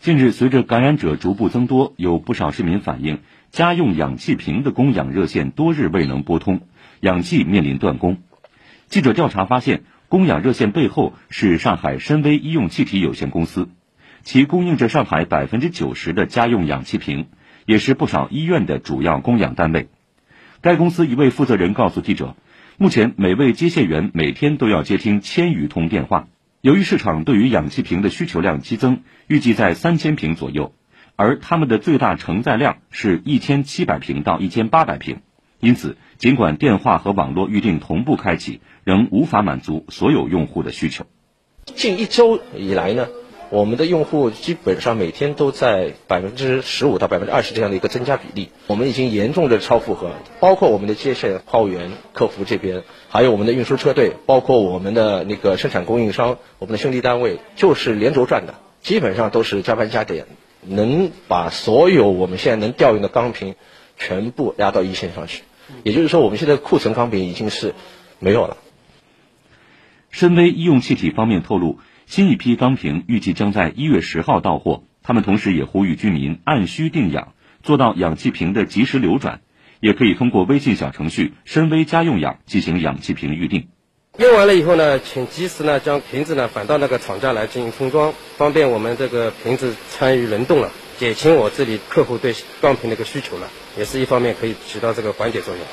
近日，随着感染者逐步增多，有不少市民反映，家用氧气瓶的供氧热线多日未能拨通，氧气面临断供。记者调查发现，供氧热线背后是上海深威医用气体有限公司，其供应着上海百分之九十的家用氧气瓶，也是不少医院的主要供氧单位。该公司一位负责人告诉记者，目前每位接线员每天都要接听千余通电话。由于市场对于氧气瓶的需求量激增，预计在三千瓶左右，而他们的最大承载量是一千七百瓶到一千八百瓶，因此，尽管电话和网络预订同步开启，仍无法满足所有用户的需求。近一周以来呢？我们的用户基本上每天都在百分之十五到百分之二十这样的一个增加比例，我们已经严重的超负荷，包括我们的接线、号员、客服这边，还有我们的运输车队，包括我们的那个生产供应商，我们的兄弟单位，就是连轴转的，基本上都是加班加点，能把所有我们现在能调用的钢瓶全部压到一线上去，也就是说，我们现在库存钢瓶已经是没有了。深威医用气体方面透露。新一批钢瓶预计将在一月十号到货。他们同时也呼吁居民按需定氧，做到氧气瓶的及时流转。也可以通过微信小程序“深威家用氧”进行氧气瓶预订。用完了以后呢，请及时呢将瓶子呢返到那个厂家来进行封装，方便我们这个瓶子参与冷冻了，减轻我这里客户对钢瓶的一个需求了，也是一方面可以起到这个缓解作用。